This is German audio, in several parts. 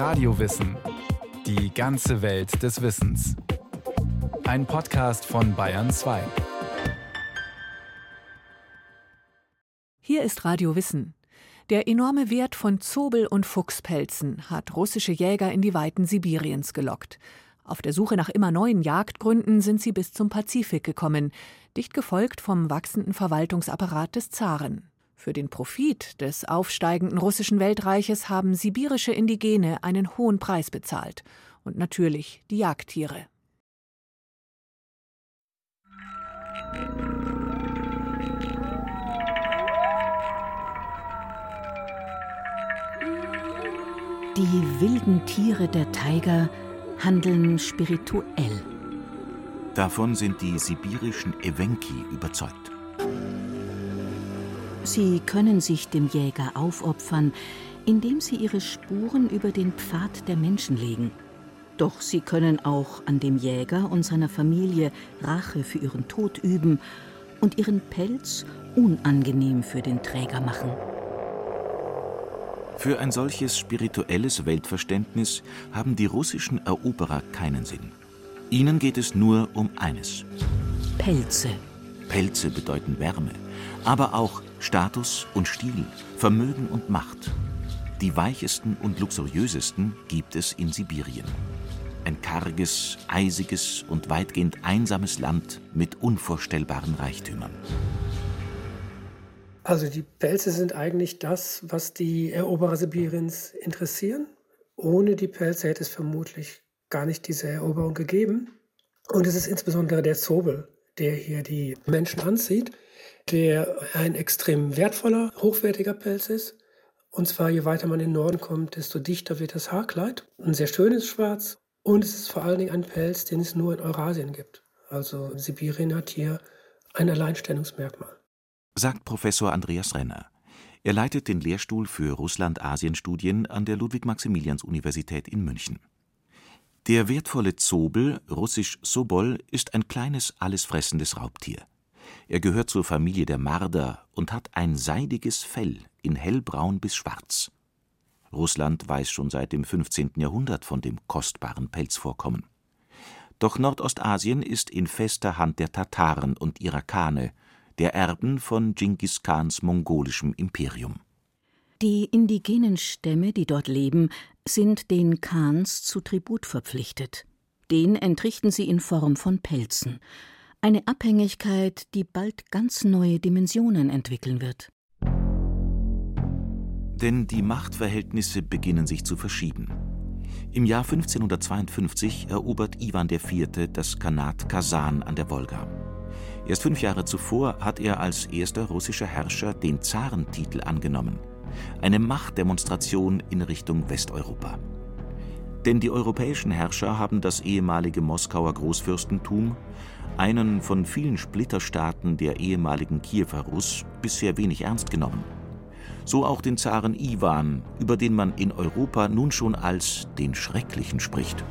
Radiowissen. Die ganze Welt des Wissens. Ein Podcast von Bayern 2. Hier ist Radio Wissen. Der enorme Wert von Zobel- und Fuchspelzen hat russische Jäger in die Weiten Sibiriens gelockt. Auf der Suche nach immer neuen Jagdgründen sind sie bis zum Pazifik gekommen, dicht gefolgt vom wachsenden Verwaltungsapparat des Zaren. Für den Profit des aufsteigenden russischen Weltreiches haben sibirische Indigene einen hohen Preis bezahlt. Und natürlich die Jagdtiere. Die wilden Tiere der Taiga handeln spirituell. Davon sind die sibirischen Ewenki überzeugt. Sie können sich dem Jäger aufopfern, indem sie ihre Spuren über den Pfad der Menschen legen. Doch sie können auch an dem Jäger und seiner Familie Rache für ihren Tod üben und ihren Pelz unangenehm für den Träger machen. Für ein solches spirituelles Weltverständnis haben die russischen Eroberer keinen Sinn. Ihnen geht es nur um eines. Pelze. Pelze bedeuten Wärme, aber auch Status und Stil, Vermögen und Macht. Die weichesten und luxuriösesten gibt es in Sibirien. Ein karges, eisiges und weitgehend einsames Land mit unvorstellbaren Reichtümern. Also die Pelze sind eigentlich das, was die Eroberer Sibiriens interessieren. Ohne die Pelze hätte es vermutlich gar nicht diese Eroberung gegeben. Und es ist insbesondere der Zobel, der hier die Menschen anzieht, der ein extrem wertvoller, hochwertiger Pelz ist. Und zwar, je weiter man in den Norden kommt, desto dichter wird das Haarkleid. Ein sehr schönes Schwarz. Und es ist vor allen Dingen ein Pelz, den es nur in Eurasien gibt. Also Sibirien hat hier ein Alleinstellungsmerkmal. Sagt Professor Andreas Renner. Er leitet den Lehrstuhl für Russland-Asien-Studien an der Ludwig-Maximilians-Universität in München. Der wertvolle Zobel, russisch Sobol, ist ein kleines, allesfressendes Raubtier. Er gehört zur Familie der Marder und hat ein seidiges Fell in hellbraun bis schwarz. Russland weiß schon seit dem 15. Jahrhundert von dem kostbaren Pelzvorkommen. Doch Nordostasien ist in fester Hand der Tataren und Irakane, der Erben von Dschingis Khans mongolischem Imperium. Die indigenen Stämme, die dort leben, sind den Khans zu Tribut verpflichtet. Den entrichten sie in Form von Pelzen. Eine Abhängigkeit, die bald ganz neue Dimensionen entwickeln wird. Denn die Machtverhältnisse beginnen sich zu verschieben. Im Jahr 1552 erobert Iwan IV. das Khanat Kasan an der Wolga. Erst fünf Jahre zuvor hat er als erster russischer Herrscher den Zarentitel angenommen. Eine Machtdemonstration in Richtung Westeuropa. Denn die europäischen Herrscher haben das ehemalige Moskauer Großfürstentum, einen von vielen Splitterstaaten der ehemaligen Kiewer Russ, bisher wenig ernst genommen. So auch den Zaren Iwan, über den man in Europa nun schon als den Schrecklichen spricht.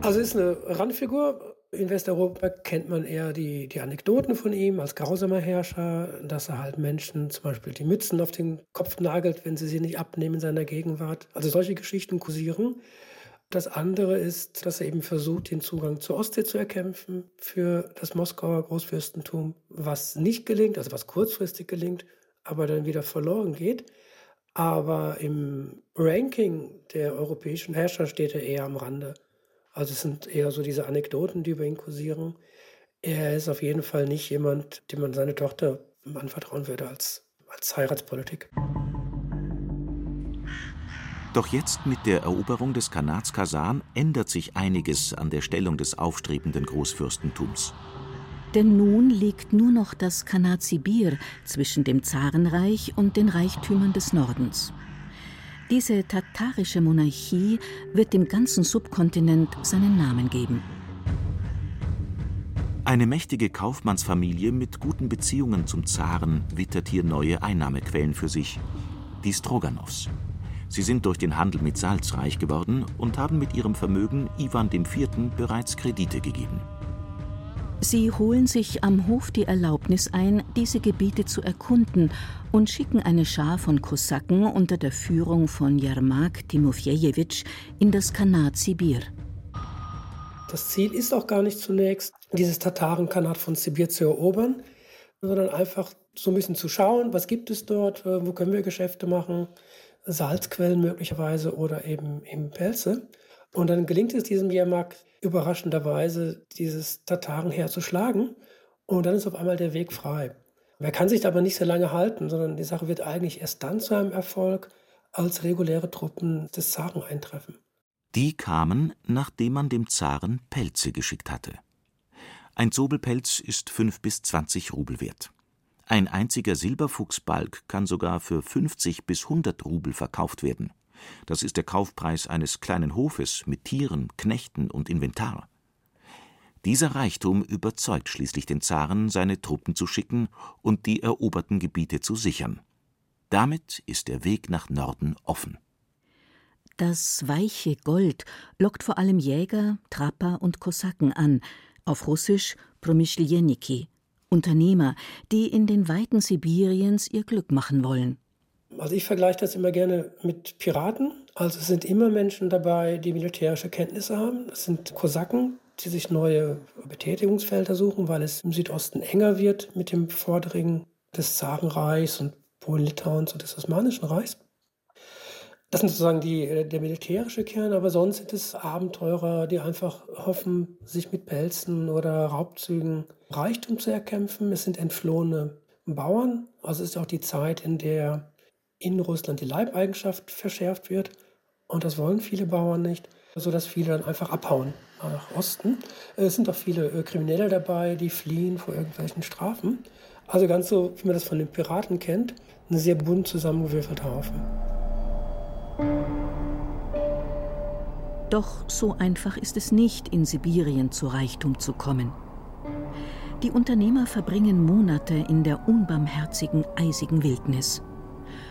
Also ist eine Randfigur, in Westeuropa kennt man eher die, die Anekdoten von ihm als grausamer Herrscher, dass er halt Menschen zum Beispiel die Mützen auf den Kopf nagelt, wenn sie sie nicht abnehmen in seiner Gegenwart. Also solche Geschichten kursieren. Das andere ist, dass er eben versucht, den Zugang zur Ostsee zu erkämpfen für das Moskauer Großfürstentum, was nicht gelingt, also was kurzfristig gelingt, aber dann wieder verloren geht. Aber im Ranking der europäischen Herrscher steht er eher am Rande. Also es sind eher so diese Anekdoten, die über ihn kursieren. Er ist auf jeden Fall nicht jemand, dem man seine Tochter anvertrauen würde als, als Heiratspolitik. Doch jetzt mit der Eroberung des Khanats Kasan ändert sich einiges an der Stellung des aufstrebenden Großfürstentums. Denn nun liegt nur noch das Khanat Sibir zwischen dem Zarenreich und den Reichtümern des Nordens. Diese tatarische Monarchie wird dem ganzen Subkontinent seinen Namen geben. Eine mächtige Kaufmannsfamilie mit guten Beziehungen zum Zaren wittert hier neue Einnahmequellen für sich, die Stroganows. Sie sind durch den Handel mit Salz reich geworden und haben mit ihrem Vermögen Iwan IV. bereits Kredite gegeben. Sie holen sich am Hof die Erlaubnis ein, diese Gebiete zu erkunden und schicken eine Schar von Kosaken unter der Führung von Jermak Timofejewitsch in das Khanat Sibir. Das Ziel ist auch gar nicht zunächst, dieses Tatarenkhanat von Sibir zu erobern, sondern einfach so ein bisschen zu schauen, was gibt es dort, wo können wir Geschäfte machen, Salzquellen möglicherweise oder eben, eben Pelze. Und dann gelingt es diesem Jermak überraschenderweise, dieses Tatarenheer zu schlagen. Und dann ist auf einmal der Weg frei. Er kann sich aber nicht sehr lange halten, sondern die Sache wird eigentlich erst dann zu einem Erfolg, als reguläre Truppen des Zaren eintreffen. Die kamen, nachdem man dem Zaren Pelze geschickt hatte. Ein Zobelpelz ist fünf bis zwanzig Rubel wert. Ein einziger Silberfuchsbalg kann sogar für 50 bis 100 Rubel verkauft werden. Das ist der Kaufpreis eines kleinen Hofes mit Tieren, Knechten und Inventar. Dieser Reichtum überzeugt schließlich den Zaren, seine Truppen zu schicken und die eroberten Gebiete zu sichern. Damit ist der Weg nach Norden offen. Das weiche Gold lockt vor allem Jäger, Trapper und Kosaken an, auf Russisch Promischljeniki, Unternehmer, die in den Weiten Sibiriens ihr Glück machen wollen. Also ich vergleiche das immer gerne mit Piraten. Also es sind immer Menschen dabei, die militärische Kenntnisse haben. Es sind Kosaken, die sich neue Betätigungsfelder suchen, weil es im Südosten enger wird mit dem Vordringen des Zarenreichs und Polen-Litauens und des Osmanischen Reichs. Das sind sozusagen die, äh, der militärische Kern, aber sonst sind es Abenteurer, die einfach hoffen, sich mit Pelzen oder Raubzügen Reichtum zu erkämpfen. Es sind entflohene Bauern. Also es ist auch die Zeit, in der in Russland die Leibeigenschaft verschärft wird. Und das wollen viele Bauern nicht, sodass viele dann einfach abhauen nach Osten. Es sind auch viele äh, Kriminelle dabei, die fliehen vor irgendwelchen Strafen. Also ganz so, wie man das von den Piraten kennt, ein sehr bunt zusammengewürfelter Haufen. Doch so einfach ist es nicht, in Sibirien zu Reichtum zu kommen. Die Unternehmer verbringen Monate in der unbarmherzigen, eisigen Wildnis.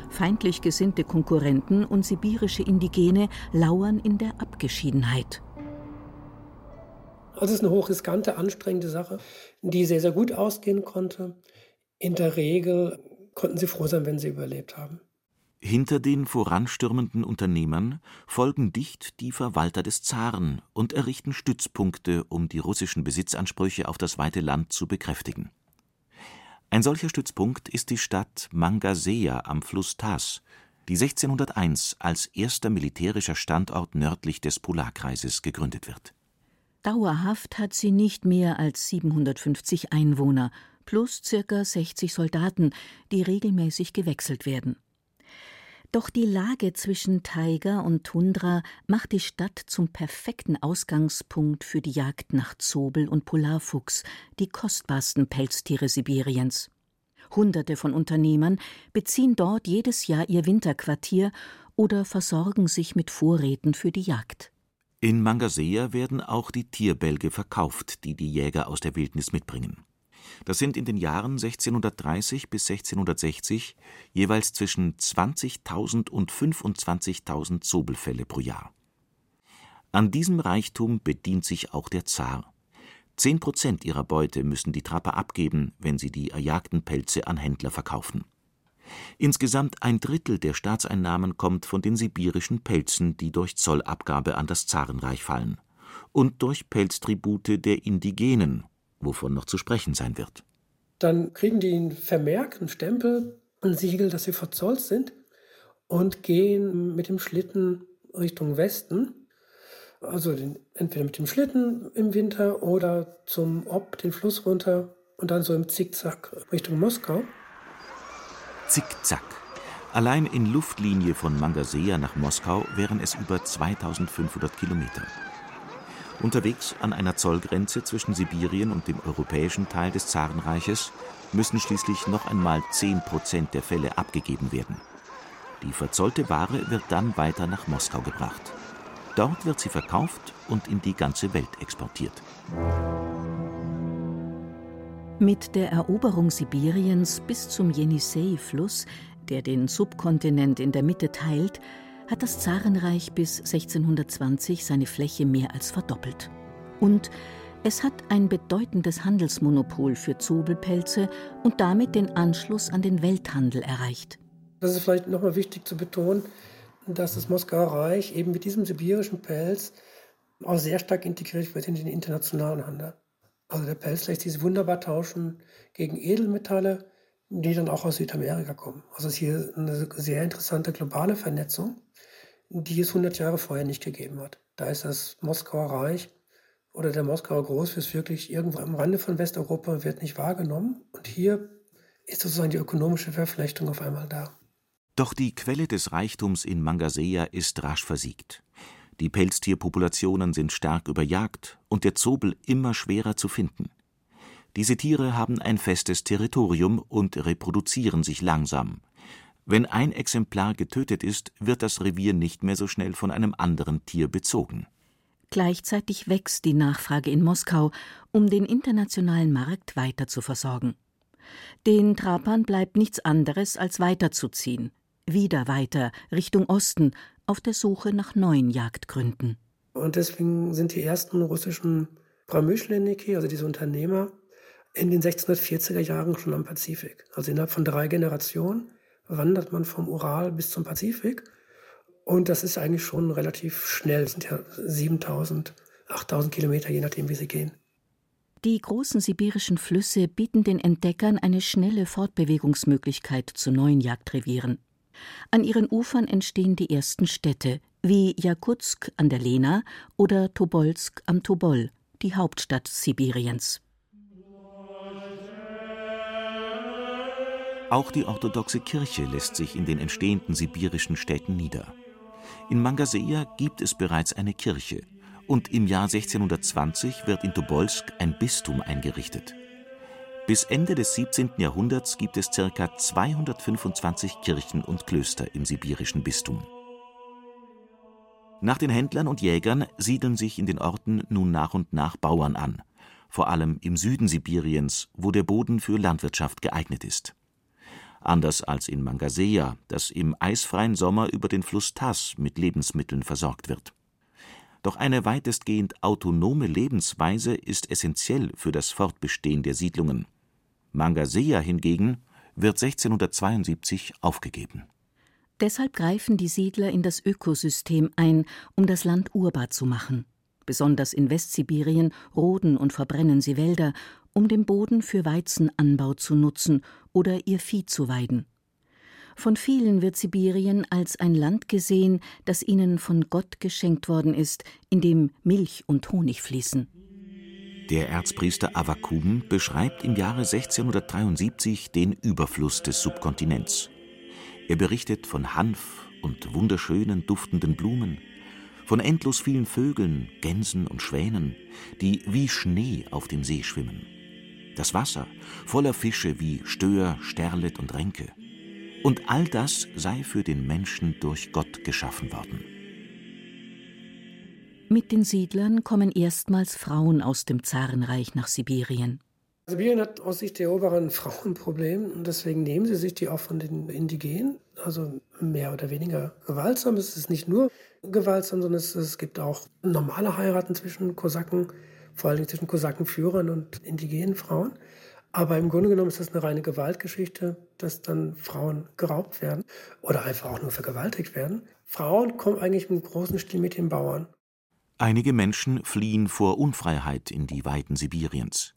Feindlich gesinnte Konkurrenten und sibirische Indigene lauern in der Abgeschiedenheit. Also es ist eine hochriskante, anstrengende Sache, die sehr, sehr gut ausgehen konnte. In der Regel konnten sie froh sein, wenn sie überlebt haben. Hinter den voranstürmenden Unternehmern folgen dicht die Verwalter des Zaren und errichten Stützpunkte, um die russischen Besitzansprüche auf das weite Land zu bekräftigen. Ein solcher Stützpunkt ist die Stadt Mangaseya am Fluss Tas, die 1601 als erster militärischer Standort nördlich des Polarkreises gegründet wird. Dauerhaft hat sie nicht mehr als 750 Einwohner plus ca. 60 Soldaten, die regelmäßig gewechselt werden. Doch die Lage zwischen Taiga und Tundra macht die Stadt zum perfekten Ausgangspunkt für die Jagd nach Zobel und Polarfuchs, die kostbarsten Pelztiere Sibiriens. Hunderte von Unternehmern beziehen dort jedes Jahr ihr Winterquartier oder versorgen sich mit Vorräten für die Jagd. In Mangasea werden auch die Tierbälge verkauft, die die Jäger aus der Wildnis mitbringen. Das sind in den Jahren 1630 bis 1660 jeweils zwischen 20.000 und 25.000 Zobelfälle pro Jahr. An diesem Reichtum bedient sich auch der Zar. Zehn Prozent ihrer Beute müssen die Trapper abgeben, wenn sie die erjagten Pelze an Händler verkaufen. Insgesamt ein Drittel der Staatseinnahmen kommt von den sibirischen Pelzen, die durch Zollabgabe an das Zarenreich fallen, und durch Pelztribute der Indigenen, wovon noch zu sprechen sein wird. Dann kriegen die einen Vermerk, einen Stempel, ein Siegel, dass sie verzollt sind und gehen mit dem Schlitten Richtung Westen. Also den, entweder mit dem Schlitten im Winter oder zum Ob, den Fluss runter und dann so im Zickzack Richtung Moskau. Zickzack. Allein in Luftlinie von Mangasea nach Moskau wären es über 2500 Kilometer. Unterwegs an einer Zollgrenze zwischen Sibirien und dem europäischen Teil des Zarenreiches müssen schließlich noch einmal 10 Prozent der Fälle abgegeben werden. Die verzollte Ware wird dann weiter nach Moskau gebracht. Dort wird sie verkauft und in die ganze Welt exportiert. Mit der Eroberung Sibiriens bis zum Jenisei-Fluss, der den Subkontinent in der Mitte teilt, hat das Zarenreich bis 1620 seine Fläche mehr als verdoppelt. Und Es hat ein bedeutendes Handelsmonopol für Zobelpelze und damit den Anschluss an den Welthandel erreicht. Das ist vielleicht nochmal wichtig zu betonen, dass das Moskauer Reich eben mit diesem sibirischen Pelz auch sehr stark integriert wird in den internationalen Handel. Also der Pelz lässt sich wunderbar tauschen gegen Edelmetalle, die dann auch aus Südamerika kommen. Also es ist hier eine sehr interessante globale Vernetzung, die es 100 Jahre vorher nicht gegeben hat. Da ist das Moskauer Reich oder der Moskauer Großfürst wirklich irgendwo am Rande von Westeuropa wird nicht wahrgenommen. Und hier ist sozusagen die ökonomische Verflechtung auf einmal da. Doch die Quelle des Reichtums in Mangaseya ist rasch versiegt. Die Pelztierpopulationen sind stark überjagt und der Zobel immer schwerer zu finden. Diese Tiere haben ein festes Territorium und reproduzieren sich langsam. Wenn ein Exemplar getötet ist, wird das Revier nicht mehr so schnell von einem anderen Tier bezogen. Gleichzeitig wächst die Nachfrage in Moskau, um den internationalen Markt weiter zu versorgen. Den Trapern bleibt nichts anderes, als weiterzuziehen. Wieder weiter, Richtung Osten, auf der Suche nach neuen Jagdgründen. Und deswegen sind die ersten russischen Pramyschleniki, also diese Unternehmer, in den 1640er Jahren schon am Pazifik. Also innerhalb von drei Generationen wandert man vom Ural bis zum Pazifik und das ist eigentlich schon relativ schnell. Es sind ja 7000, 8000 Kilometer, je nachdem, wie sie gehen. Die großen sibirischen Flüsse bieten den Entdeckern eine schnelle Fortbewegungsmöglichkeit zu neuen Jagdrevieren. An ihren Ufern entstehen die ersten Städte, wie Jakutsk an der Lena oder Tobolsk am Tobol, die Hauptstadt Sibiriens. Auch die orthodoxe Kirche lässt sich in den entstehenden sibirischen Städten nieder. In Mangaseya gibt es bereits eine Kirche und im Jahr 1620 wird in Tobolsk ein Bistum eingerichtet. Bis Ende des 17. Jahrhunderts gibt es ca. 225 Kirchen und Klöster im sibirischen Bistum. Nach den Händlern und Jägern siedeln sich in den Orten nun nach und nach Bauern an, vor allem im Süden Sibiriens, wo der Boden für Landwirtschaft geeignet ist anders als in Mangaseya, das im eisfreien Sommer über den Fluss Tass mit Lebensmitteln versorgt wird. Doch eine weitestgehend autonome Lebensweise ist essentiell für das Fortbestehen der Siedlungen. Mangaseya hingegen wird 1672 aufgegeben. Deshalb greifen die Siedler in das Ökosystem ein, um das Land urbar zu machen. Besonders in Westsibirien roden und verbrennen sie Wälder, um den Boden für Weizenanbau zu nutzen oder ihr Vieh zu weiden. Von vielen wird Sibirien als ein Land gesehen, das ihnen von Gott geschenkt worden ist, in dem Milch und Honig fließen. Der Erzpriester Avakum beschreibt im Jahre 1673 den Überfluss des Subkontinents. Er berichtet von Hanf und wunderschönen duftenden Blumen, von endlos vielen Vögeln, Gänsen und Schwänen, die wie Schnee auf dem See schwimmen. Das Wasser voller Fische wie Stör, Sterlet und Renke. Und all das sei für den Menschen durch Gott geschaffen worden. Mit den Siedlern kommen erstmals Frauen aus dem Zarenreich nach Sibirien. Sibirien hat aus Sicht der Eroberer ein Frauenproblem und deswegen nehmen sie sich die auch von den Indigenen, also mehr oder weniger gewaltsam. Es ist nicht nur gewaltsam, sondern es, es gibt auch normale Heiraten zwischen Kosaken vor allem zwischen Kosakenführern und indigenen Frauen. Aber im Grunde genommen ist das eine reine Gewaltgeschichte, dass dann Frauen geraubt werden oder einfach auch nur vergewaltigt werden. Frauen kommen eigentlich im großen Stil mit den Bauern. Einige Menschen fliehen vor Unfreiheit in die Weiten Sibiriens.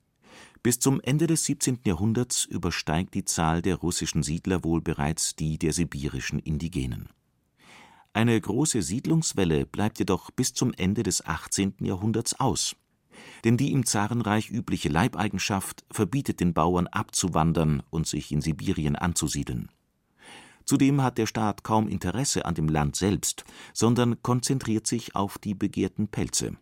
Bis zum Ende des 17. Jahrhunderts übersteigt die Zahl der russischen Siedler wohl bereits die der sibirischen Indigenen. Eine große Siedlungswelle bleibt jedoch bis zum Ende des 18. Jahrhunderts aus denn die im Zarenreich übliche Leibeigenschaft verbietet den Bauern abzuwandern und sich in Sibirien anzusiedeln. Zudem hat der Staat kaum Interesse an dem Land selbst, sondern konzentriert sich auf die begehrten Pelze.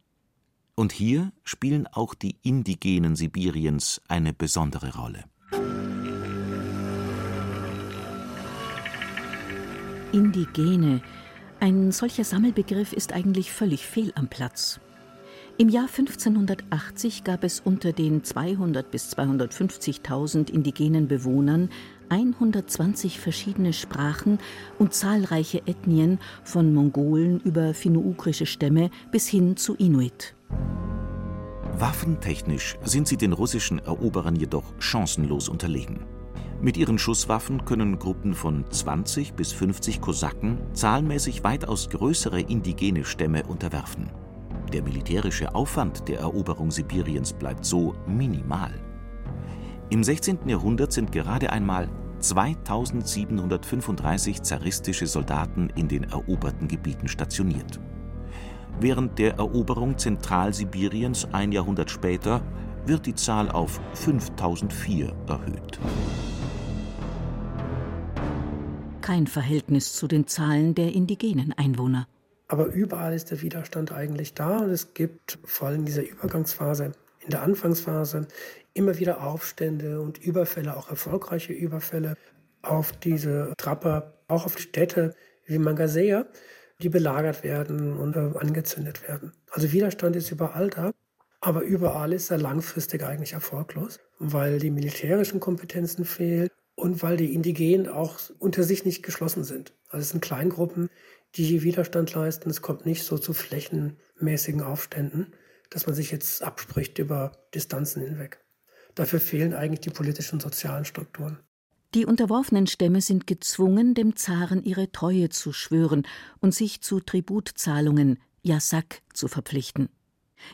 Und hier spielen auch die Indigenen Sibiriens eine besondere Rolle. Indigene. Ein solcher Sammelbegriff ist eigentlich völlig fehl am Platz. Im Jahr 1580 gab es unter den 200 bis 250.000 indigenen Bewohnern 120 verschiedene Sprachen und zahlreiche Ethnien von Mongolen über finno-ugrische Stämme bis hin zu Inuit. Waffentechnisch sind sie den russischen Eroberern jedoch chancenlos unterlegen. Mit ihren Schusswaffen können Gruppen von 20 bis 50 Kosaken zahlenmäßig weitaus größere indigene Stämme unterwerfen. Der militärische Aufwand der Eroberung Sibiriens bleibt so minimal. Im 16. Jahrhundert sind gerade einmal 2735 zaristische Soldaten in den eroberten Gebieten stationiert. Während der Eroberung Zentralsibiriens ein Jahrhundert später wird die Zahl auf 5004 erhöht. Kein Verhältnis zu den Zahlen der indigenen Einwohner. Aber überall ist der Widerstand eigentlich da und es gibt vor allem in dieser Übergangsphase, in der Anfangsphase, immer wieder Aufstände und Überfälle, auch erfolgreiche Überfälle auf diese Trapper, auch auf Städte wie Mangasea, die belagert werden und äh, angezündet werden. Also Widerstand ist überall da, aber überall ist er langfristig eigentlich erfolglos, weil die militärischen Kompetenzen fehlen und weil die Indigenen auch unter sich nicht geschlossen sind. Also es sind Kleingruppen, die hier Widerstand leisten. Es kommt nicht so zu flächenmäßigen Aufständen, dass man sich jetzt abspricht über Distanzen hinweg. Dafür fehlen eigentlich die politischen und sozialen Strukturen. Die unterworfenen Stämme sind gezwungen, dem Zaren ihre Treue zu schwören und sich zu Tributzahlungen, Yasak, zu verpflichten.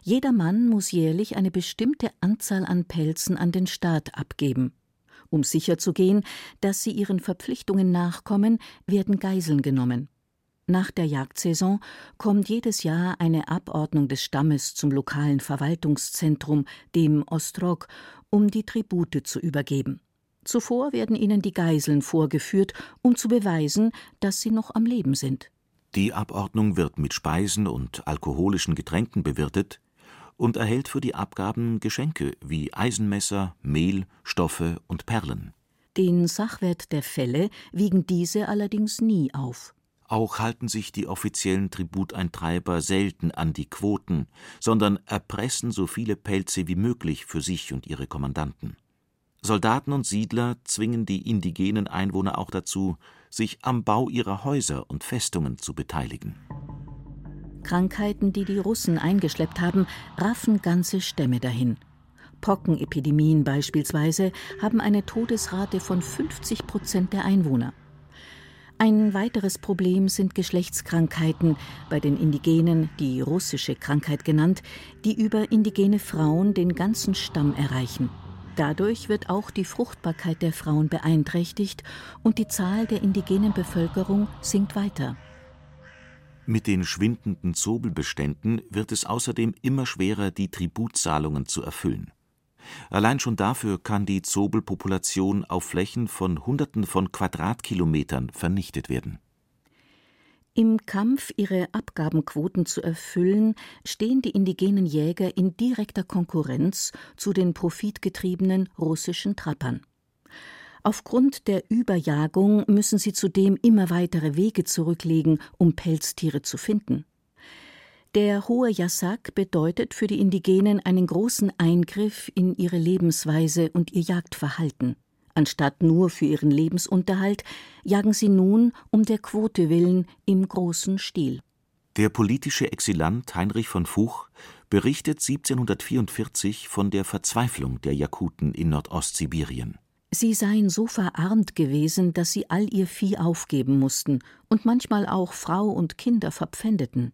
Jeder Mann muss jährlich eine bestimmte Anzahl an Pelzen an den Staat abgeben. Um sicherzugehen, dass sie ihren Verpflichtungen nachkommen, werden Geiseln genommen. Nach der Jagdsaison kommt jedes Jahr eine Abordnung des Stammes zum lokalen Verwaltungszentrum, dem Ostrog, um die Tribute zu übergeben. Zuvor werden ihnen die Geiseln vorgeführt, um zu beweisen, dass sie noch am Leben sind. Die Abordnung wird mit Speisen und alkoholischen Getränken bewirtet und erhält für die Abgaben Geschenke wie Eisenmesser, Mehl, Stoffe und Perlen. Den Sachwert der Fälle wiegen diese allerdings nie auf. Auch halten sich die offiziellen Tributeintreiber selten an die Quoten, sondern erpressen so viele Pelze wie möglich für sich und ihre Kommandanten. Soldaten und Siedler zwingen die indigenen Einwohner auch dazu, sich am Bau ihrer Häuser und Festungen zu beteiligen. Krankheiten, die die Russen eingeschleppt haben, raffen ganze Stämme dahin. Pockenepidemien beispielsweise haben eine Todesrate von 50 Prozent der Einwohner. Ein weiteres Problem sind Geschlechtskrankheiten, bei den Indigenen die russische Krankheit genannt, die über indigene Frauen den ganzen Stamm erreichen. Dadurch wird auch die Fruchtbarkeit der Frauen beeinträchtigt und die Zahl der indigenen Bevölkerung sinkt weiter. Mit den schwindenden Zobelbeständen wird es außerdem immer schwerer, die Tributzahlungen zu erfüllen. Allein schon dafür kann die Zobelpopulation auf Flächen von Hunderten von Quadratkilometern vernichtet werden. Im Kampf, ihre Abgabenquoten zu erfüllen, stehen die indigenen Jäger in direkter Konkurrenz zu den profitgetriebenen russischen Trappern. Aufgrund der Überjagung müssen sie zudem immer weitere Wege zurücklegen, um Pelztiere zu finden. Der hohe Yasak bedeutet für die Indigenen einen großen Eingriff in ihre Lebensweise und ihr Jagdverhalten. Anstatt nur für ihren Lebensunterhalt jagen sie nun um der Quote willen im großen Stil. Der politische Exilant Heinrich von Fuch berichtet 1744 von der Verzweiflung der Jakuten in Nordostsibirien. Sie seien so verarmt gewesen, dass sie all ihr Vieh aufgeben mussten und manchmal auch Frau und Kinder verpfändeten.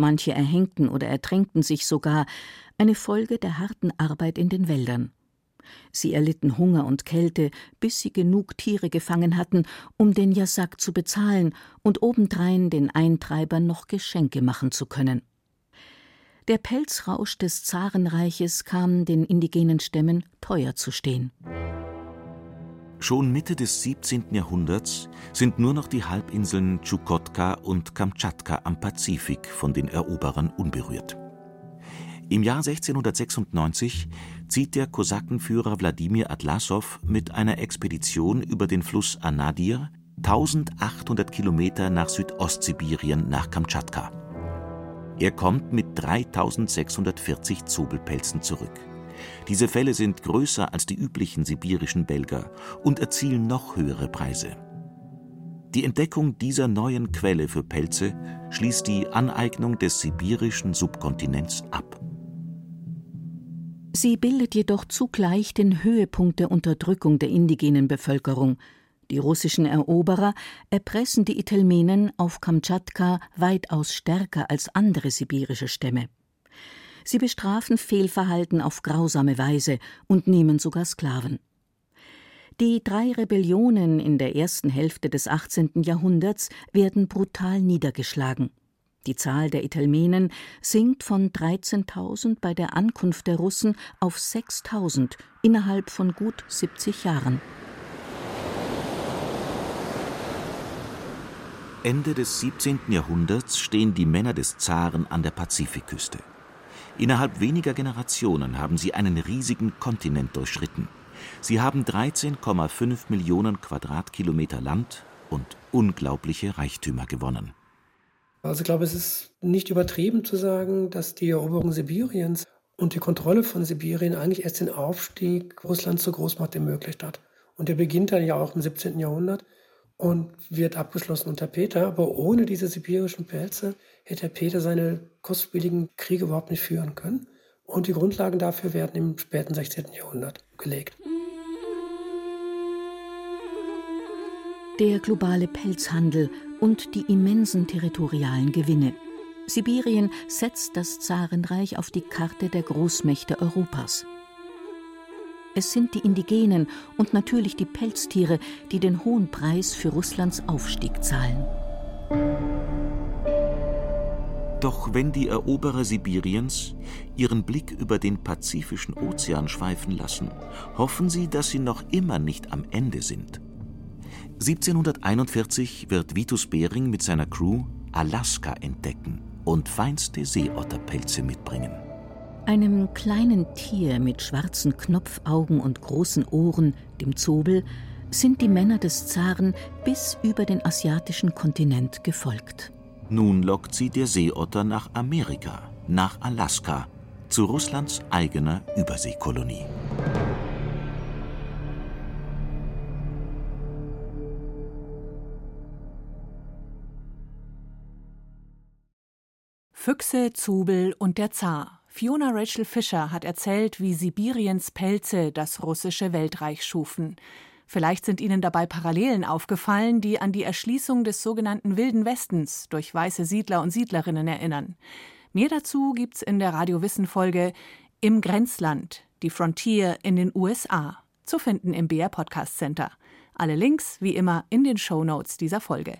Manche erhängten oder ertränkten sich sogar, eine Folge der harten Arbeit in den Wäldern. Sie erlitten Hunger und Kälte, bis sie genug Tiere gefangen hatten, um den Jasak zu bezahlen und obendrein den Eintreibern noch Geschenke machen zu können. Der Pelzrausch des Zarenreiches kam den indigenen Stämmen teuer zu stehen. Schon Mitte des 17. Jahrhunderts sind nur noch die Halbinseln Tschukotka und Kamtschatka am Pazifik von den Eroberern unberührt. Im Jahr 1696 zieht der Kosakenführer Wladimir Atlassow mit einer Expedition über den Fluss Anadir 1800 Kilometer nach Südostsibirien nach Kamtschatka. Er kommt mit 3640 Zobelpelzen zurück. Diese Fälle sind größer als die üblichen sibirischen Belger und erzielen noch höhere Preise. Die Entdeckung dieser neuen Quelle für Pelze schließt die Aneignung des sibirischen Subkontinents ab. Sie bildet jedoch zugleich den Höhepunkt der Unterdrückung der indigenen Bevölkerung. Die russischen Eroberer erpressen die Itelmenen auf Kamtschatka weitaus stärker als andere sibirische Stämme. Sie bestrafen Fehlverhalten auf grausame Weise und nehmen sogar Sklaven. Die drei Rebellionen in der ersten Hälfte des 18. Jahrhunderts werden brutal niedergeschlagen. Die Zahl der Itelmenen sinkt von 13.000 bei der Ankunft der Russen auf 6.000 innerhalb von gut 70 Jahren. Ende des 17. Jahrhunderts stehen die Männer des Zaren an der Pazifikküste. Innerhalb weniger Generationen haben sie einen riesigen Kontinent durchschritten. Sie haben 13,5 Millionen Quadratkilometer Land und unglaubliche Reichtümer gewonnen. Also ich glaube, es ist nicht übertrieben zu sagen, dass die Eroberung Sibiriens und die Kontrolle von Sibirien eigentlich erst den Aufstieg Russlands zur Großmacht ermöglicht hat. Und der beginnt dann ja auch im 17. Jahrhundert und wird abgeschlossen unter Peter. Aber ohne diese sibirischen Pelze hätte Peter seine kostspieligen Kriege überhaupt nicht führen können. Und die Grundlagen dafür werden im späten 16. Jahrhundert gelegt. Der globale Pelzhandel und die immensen territorialen Gewinne. Sibirien setzt das Zarenreich auf die Karte der Großmächte Europas. Es sind die Indigenen und natürlich die Pelztiere, die den hohen Preis für Russlands Aufstieg zahlen. Doch wenn die Eroberer Sibiriens ihren Blick über den Pazifischen Ozean schweifen lassen, hoffen sie, dass sie noch immer nicht am Ende sind. 1741 wird Vitus Bering mit seiner Crew Alaska entdecken und feinste Seeotterpelze mitbringen. Einem kleinen Tier mit schwarzen Knopfaugen und großen Ohren, dem Zobel, sind die Männer des Zaren bis über den asiatischen Kontinent gefolgt. Nun lockt sie der Seeotter nach Amerika, nach Alaska, zu Russlands eigener Überseekolonie. Füchse, Zubel und der Zar. Fiona Rachel Fischer hat erzählt, wie Sibiriens Pelze das russische Weltreich schufen. Vielleicht sind Ihnen dabei Parallelen aufgefallen, die an die Erschließung des sogenannten Wilden Westens durch weiße Siedler und Siedlerinnen erinnern. Mehr dazu gibt's in der Radiowissen-Folge Im Grenzland, die Frontier in den USA, zu finden im BR Podcast Center. Alle Links wie immer in den Show Notes dieser Folge.